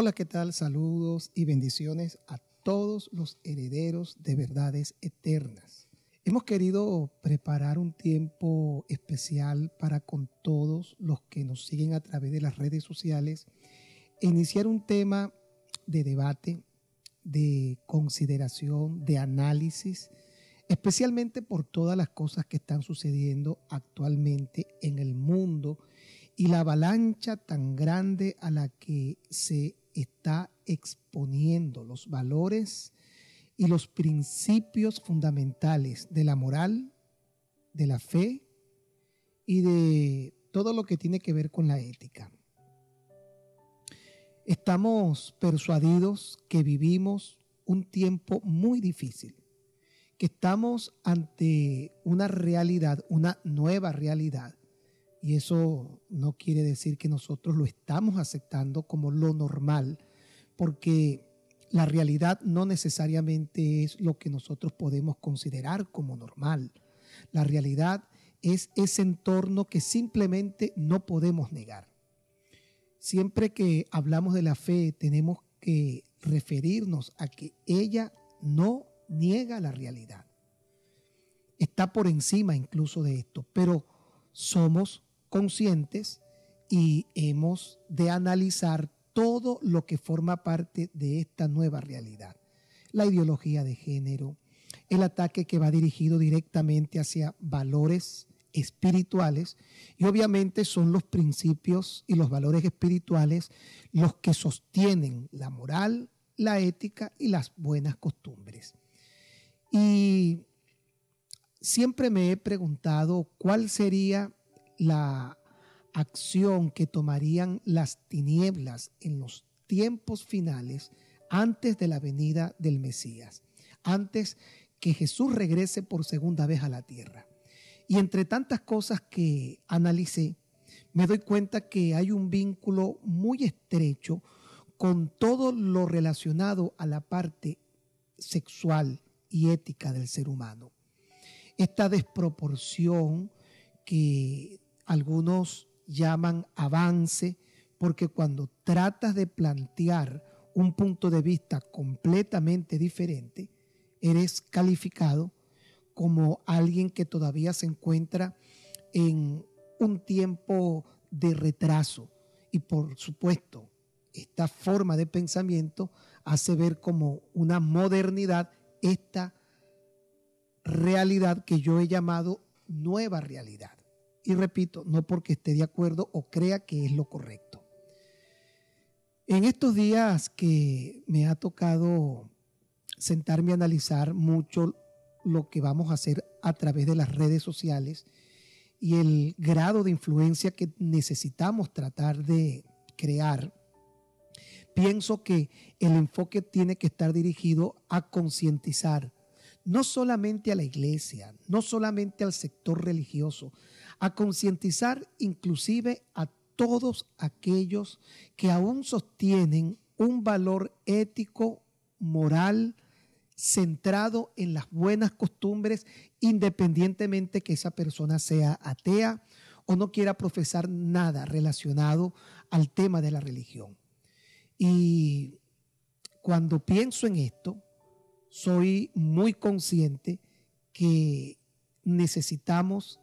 Hola, ¿qué tal? Saludos y bendiciones a todos los herederos de verdades eternas. Hemos querido preparar un tiempo especial para con todos los que nos siguen a través de las redes sociales iniciar un tema de debate, de consideración, de análisis, especialmente por todas las cosas que están sucediendo actualmente en el mundo y la avalancha tan grande a la que se está exponiendo los valores y los principios fundamentales de la moral, de la fe y de todo lo que tiene que ver con la ética. Estamos persuadidos que vivimos un tiempo muy difícil, que estamos ante una realidad, una nueva realidad, y eso no quiere decir que nosotros lo estamos aceptando como lo normal, porque la realidad no necesariamente es lo que nosotros podemos considerar como normal. La realidad es ese entorno que simplemente no podemos negar. Siempre que hablamos de la fe tenemos que referirnos a que ella no niega la realidad. Está por encima incluso de esto, pero somos conscientes y hemos de analizar todo lo que forma parte de esta nueva realidad. La ideología de género, el ataque que va dirigido directamente hacia valores espirituales y obviamente son los principios y los valores espirituales los que sostienen la moral, la ética y las buenas costumbres. Y siempre me he preguntado cuál sería la acción que tomarían las tinieblas en los tiempos finales antes de la venida del Mesías, antes que Jesús regrese por segunda vez a la tierra. Y entre tantas cosas que analicé, me doy cuenta que hay un vínculo muy estrecho con todo lo relacionado a la parte sexual y ética del ser humano. Esta desproporción que algunos llaman avance, porque cuando tratas de plantear un punto de vista completamente diferente, eres calificado como alguien que todavía se encuentra en un tiempo de retraso. Y por supuesto, esta forma de pensamiento hace ver como una modernidad esta realidad que yo he llamado nueva realidad. Y repito, no porque esté de acuerdo o crea que es lo correcto. En estos días que me ha tocado sentarme a analizar mucho lo que vamos a hacer a través de las redes sociales y el grado de influencia que necesitamos tratar de crear, pienso que el enfoque tiene que estar dirigido a concientizar no solamente a la iglesia, no solamente al sector religioso, a concientizar inclusive a todos aquellos que aún sostienen un valor ético, moral, centrado en las buenas costumbres, independientemente que esa persona sea atea o no quiera profesar nada relacionado al tema de la religión. Y cuando pienso en esto, soy muy consciente que necesitamos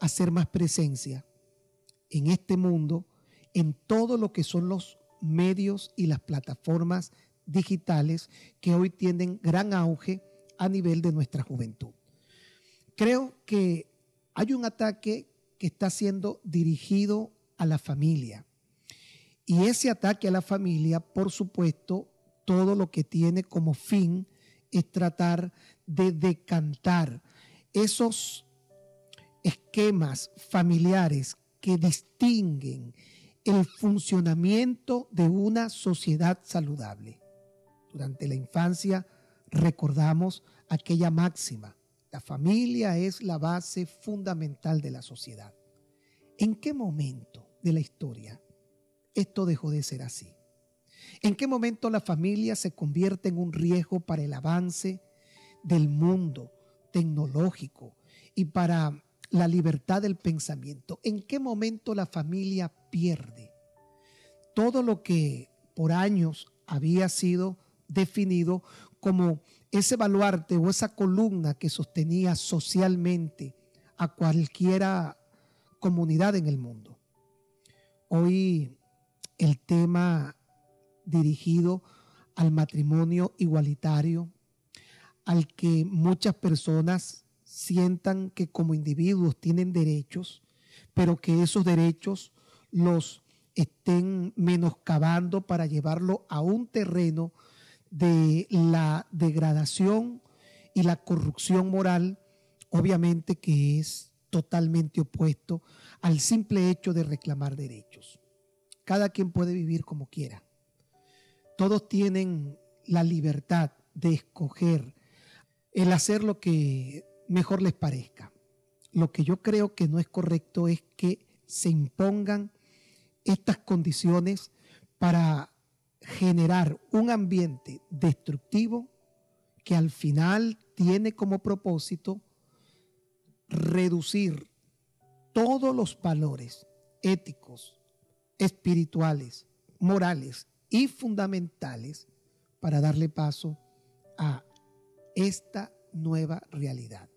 hacer más presencia en este mundo, en todo lo que son los medios y las plataformas digitales que hoy tienen gran auge a nivel de nuestra juventud. Creo que hay un ataque que está siendo dirigido a la familia. Y ese ataque a la familia, por supuesto, todo lo que tiene como fin es tratar de decantar esos esquemas familiares que distinguen el funcionamiento de una sociedad saludable. Durante la infancia recordamos aquella máxima, la familia es la base fundamental de la sociedad. ¿En qué momento de la historia esto dejó de ser así? ¿En qué momento la familia se convierte en un riesgo para el avance del mundo tecnológico y para la libertad del pensamiento? ¿En qué momento la familia pierde todo lo que por años había sido definido como ese baluarte o esa columna que sostenía socialmente a cualquiera comunidad en el mundo. Hoy el tema dirigido al matrimonio igualitario, al que muchas personas sientan que como individuos tienen derechos, pero que esos derechos los estén menoscabando para llevarlo a un terreno de la degradación y la corrupción moral, obviamente que es totalmente opuesto al simple hecho de reclamar derechos. Cada quien puede vivir como quiera. Todos tienen la libertad de escoger el hacer lo que mejor les parezca. Lo que yo creo que no es correcto es que se impongan estas condiciones para generar un ambiente destructivo que al final tiene como propósito reducir todos los valores éticos, espirituales, morales y fundamentales para darle paso a esta nueva realidad.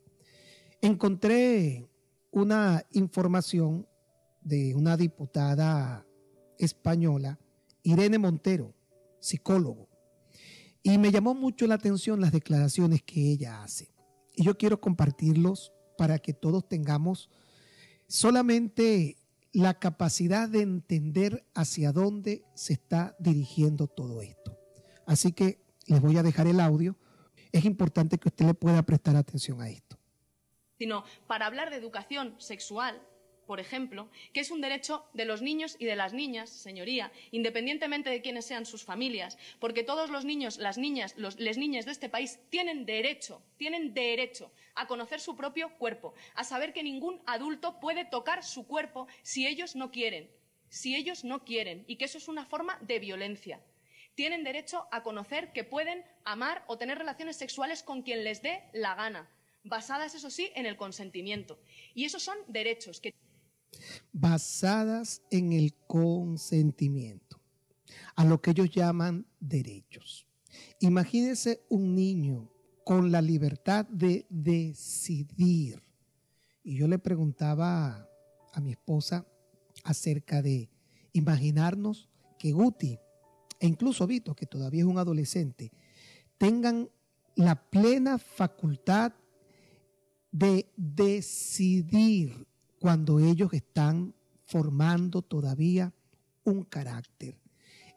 Encontré una información de una diputada española, Irene Montero, psicólogo, y me llamó mucho la atención las declaraciones que ella hace. Y yo quiero compartirlos para que todos tengamos solamente la capacidad de entender hacia dónde se está dirigiendo todo esto. Así que les voy a dejar el audio. Es importante que usted le pueda prestar atención a esto. Sino para hablar de educación sexual, por ejemplo, que es un derecho de los niños y de las niñas, señoría, independientemente de quiénes sean sus familias, porque todos los niños, las niñas, los, les niñas de este país tienen derecho, tienen derecho a conocer su propio cuerpo, a saber que ningún adulto puede tocar su cuerpo si ellos no quieren, si ellos no quieren, y que eso es una forma de violencia. Tienen derecho a conocer que pueden amar o tener relaciones sexuales con quien les dé la gana, basadas, eso sí, en el consentimiento. Y esos son derechos que basadas en el consentimiento, a lo que ellos llaman derechos. Imagínense un niño con la libertad de decidir. Y yo le preguntaba a mi esposa acerca de imaginarnos que Guti e incluso Vito, que todavía es un adolescente, tengan la plena facultad de decidir cuando ellos están formando todavía un carácter,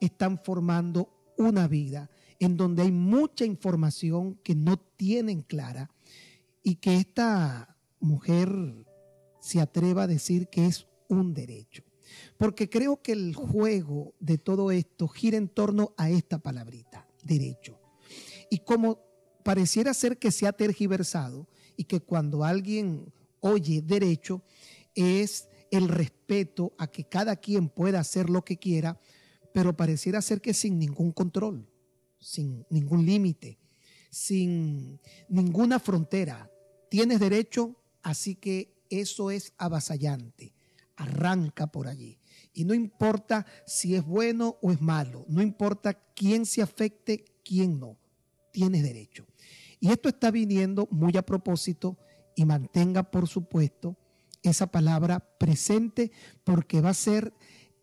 están formando una vida en donde hay mucha información que no tienen clara y que esta mujer se atreva a decir que es un derecho. Porque creo que el juego de todo esto gira en torno a esta palabrita, derecho. Y como pareciera ser que se ha tergiversado y que cuando alguien oye derecho, es el respeto a que cada quien pueda hacer lo que quiera, pero pareciera ser que sin ningún control, sin ningún límite, sin ninguna frontera. Tienes derecho, así que eso es avasallante. Arranca por allí. Y no importa si es bueno o es malo, no importa quién se afecte, quién no. Tienes derecho. Y esto está viniendo muy a propósito y mantenga, por supuesto, esa palabra presente porque va a ser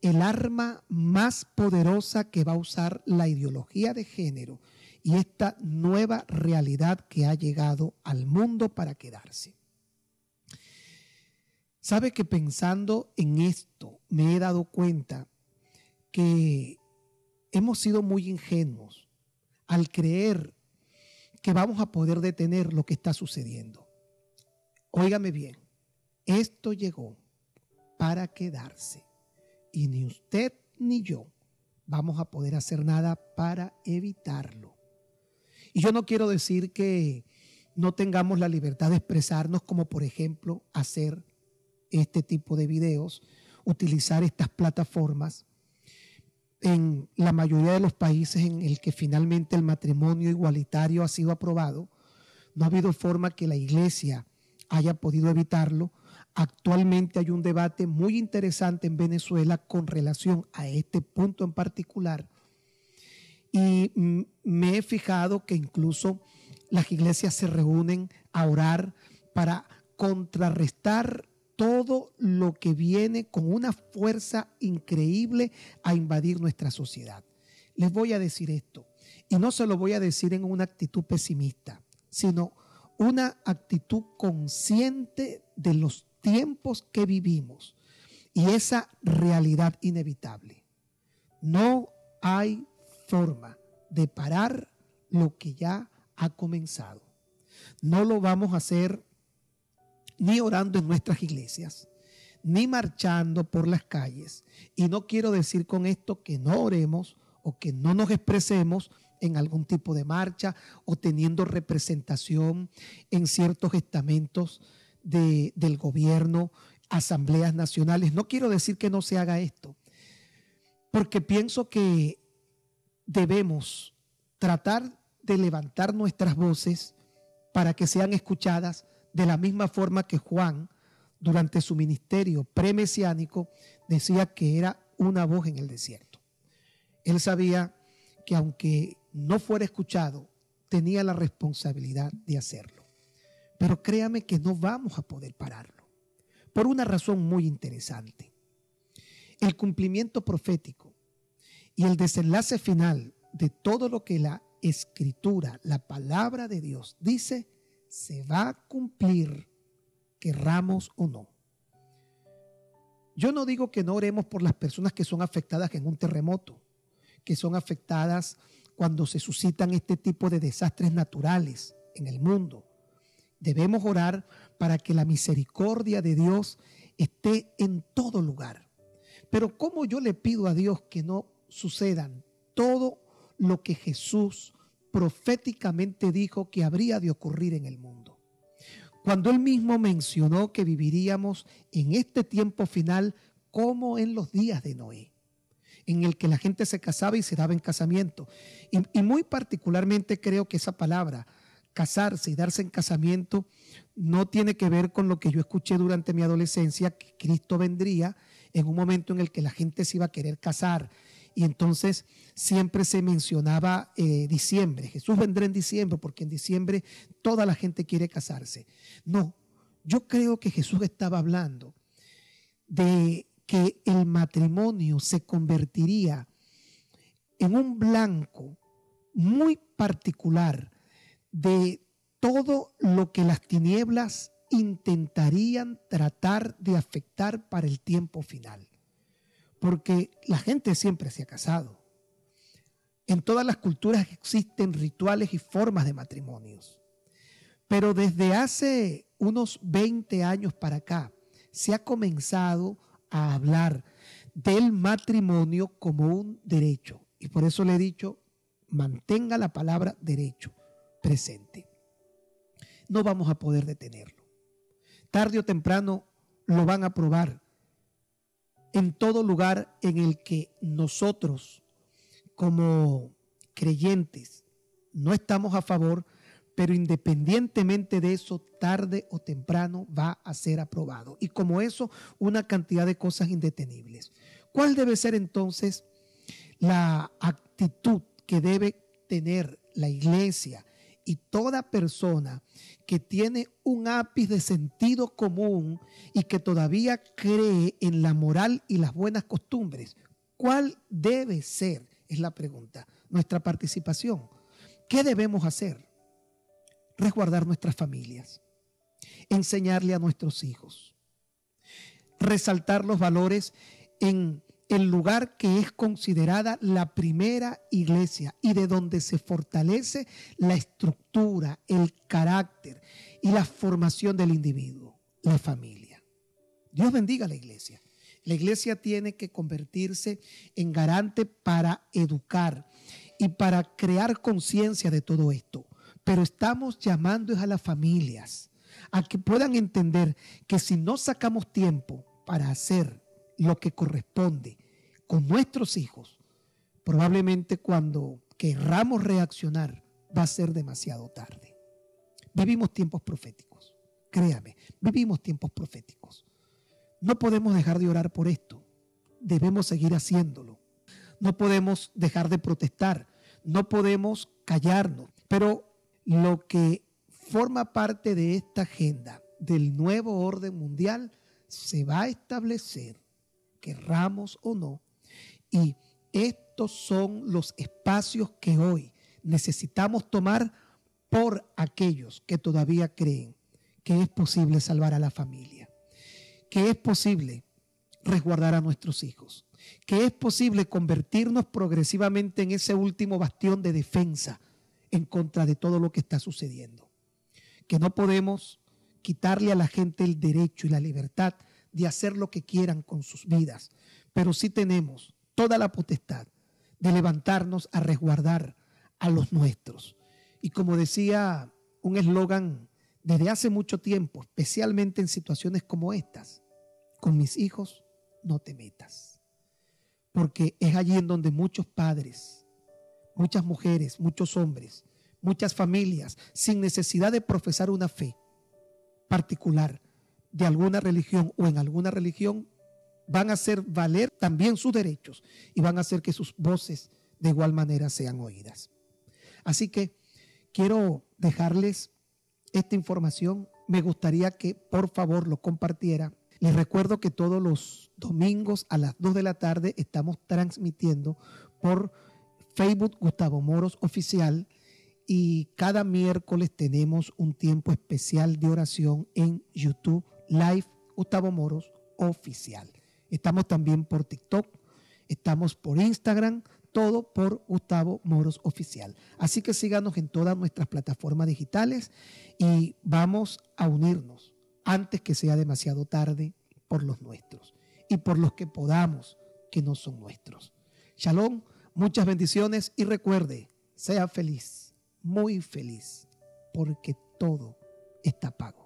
el arma más poderosa que va a usar la ideología de género y esta nueva realidad que ha llegado al mundo para quedarse. Sabe que pensando en esto me he dado cuenta que hemos sido muy ingenuos al creer que vamos a poder detener lo que está sucediendo. Óigame bien, esto llegó para quedarse y ni usted ni yo vamos a poder hacer nada para evitarlo. Y yo no quiero decir que no tengamos la libertad de expresarnos como por ejemplo hacer este tipo de videos, utilizar estas plataformas. En la mayoría de los países en el que finalmente el matrimonio igualitario ha sido aprobado, no ha habido forma que la iglesia haya podido evitarlo. Actualmente hay un debate muy interesante en Venezuela con relación a este punto en particular. Y mm, me he fijado que incluso las iglesias se reúnen a orar para contrarrestar todo lo que viene con una fuerza increíble a invadir nuestra sociedad. Les voy a decir esto, y no se lo voy a decir en una actitud pesimista, sino una actitud consciente de los tiempos que vivimos y esa realidad inevitable. No hay forma de parar lo que ya ha comenzado. No lo vamos a hacer ni orando en nuestras iglesias, ni marchando por las calles. Y no quiero decir con esto que no oremos o que no nos expresemos en algún tipo de marcha o teniendo representación en ciertos estamentos del gobierno, asambleas nacionales. No quiero decir que no se haga esto, porque pienso que debemos tratar de levantar nuestras voces para que sean escuchadas de la misma forma que Juan, durante su ministerio premesiánico, decía que era una voz en el desierto. Él sabía que aunque no fuera escuchado, tenía la responsabilidad de hacerlo. Pero créame que no vamos a poder pararlo, por una razón muy interesante. El cumplimiento profético y el desenlace final de todo lo que la escritura, la palabra de Dios dice, se va a cumplir, querramos o no. Yo no digo que no oremos por las personas que son afectadas en un terremoto, que son afectadas cuando se suscitan este tipo de desastres naturales en el mundo. Debemos orar para que la misericordia de Dios esté en todo lugar. Pero ¿cómo yo le pido a Dios que no sucedan todo lo que Jesús proféticamente dijo que habría de ocurrir en el mundo. Cuando él mismo mencionó que viviríamos en este tiempo final como en los días de Noé, en el que la gente se casaba y se daba en casamiento. Y, muy particularmente creo que esa palabra, casarse y darse en casamiento, no tiene que ver con lo que yo escuché durante mi adolescencia, que Cristo vendría en un momento en el que la gente se iba a querer casar y entonces siempre se mencionaba eh, diciembre. Jesús vendrá en diciembre porque en diciembre toda la gente quiere casarse. No, yo creo que Jesús estaba hablando de que el matrimonio se convertiría en un blanco muy particular de todo lo que las tinieblas intentarían tratar de afectar para el tiempo final porque la gente siempre se ha casado. En todas las culturas existen rituales y formas de matrimonios. Pero desde hace unos 20 años para acá se ha comenzado a hablar del matrimonio como un derecho. Y por eso le he dicho, mantenga la palabra derecho presente. No vamos a poder detenerlo. Tarde o temprano lo van a aprobar en todo lugar en el que nosotros como creyentes no estamos a favor, pero independientemente de eso, tarde o temprano va a ser aprobado. Y como eso, una cantidad de cosas indetenibles. ¿Cuál debe ser entonces la actitud que debe tener la iglesia y toda persona que tiene un ápice de sentido común y que todavía cree en la moral y las buenas costumbres. ¿Cuál debe ser? Es la pregunta. Nuestra participación. ¿Qué debemos hacer? Resguardar nuestras familias. Enseñarle a nuestros hijos. Resaltar los valores en el lugar que es considerada la primera iglesia y de donde se fortalece la estructura, el carácter y la formación del individuo, la familia. Dios bendiga a la iglesia. La iglesia tiene que convertirse en garante para educar y para crear conciencia de todo esto. Pero estamos llamando a las familias a que puedan entender que si no sacamos tiempo para hacer lo que corresponde con nuestros hijos, probablemente cuando querramos reaccionar va a ser demasiado tarde. Vivimos tiempos proféticos, créame, vivimos tiempos proféticos. No podemos dejar de orar por esto, debemos seguir haciéndolo. No podemos dejar de protestar, no podemos callarnos. Pero lo que forma parte de esta agenda del nuevo orden mundial se va a establecer, querramos o no, y estos son los espacios que hoy necesitamos tomar por aquellos que todavía creen que es posible salvar a la familia, que es posible resguardar a nuestros hijos, que es posible convertirnos progresivamente en ese último bastión de defensa en contra de todo lo que está sucediendo, que no podemos quitarle a la gente el derecho y la libertad de hacer lo que quieran con sus vidas, pero sí tenemos toda la potestad de levantarnos a resguardar a los nuestros. Y como decía un eslogan desde hace mucho tiempo, especialmente en situaciones como estas, con mis hijos no te metas. Porque es allí en donde muchos padres, muchas mujeres, muchos hombres, muchas familias, sin necesidad de profesar una fe particular de alguna religión o en alguna religión, van a hacer valer también sus derechos y van a hacer que sus voces de igual manera sean oídas. Así que quiero dejarles esta información. Me gustaría que por favor lo compartiera. Les recuerdo que todos los domingos a las 2 de la tarde estamos transmitiendo por Facebook Gustavo Moros Oficial y cada miércoles tenemos un tiempo especial de oración en YouTube Live Gustavo Moros Oficial. Estamos también por TikTok, estamos por Instagram, todo por Gustavo Moros Oficial. Así que síganos en todas nuestras plataformas digitales y vamos a unirnos antes que sea demasiado tarde por los nuestros y por los que podamos que no son nuestros. Shalom, muchas bendiciones y recuerde, sea feliz, muy feliz, porque todo está pago.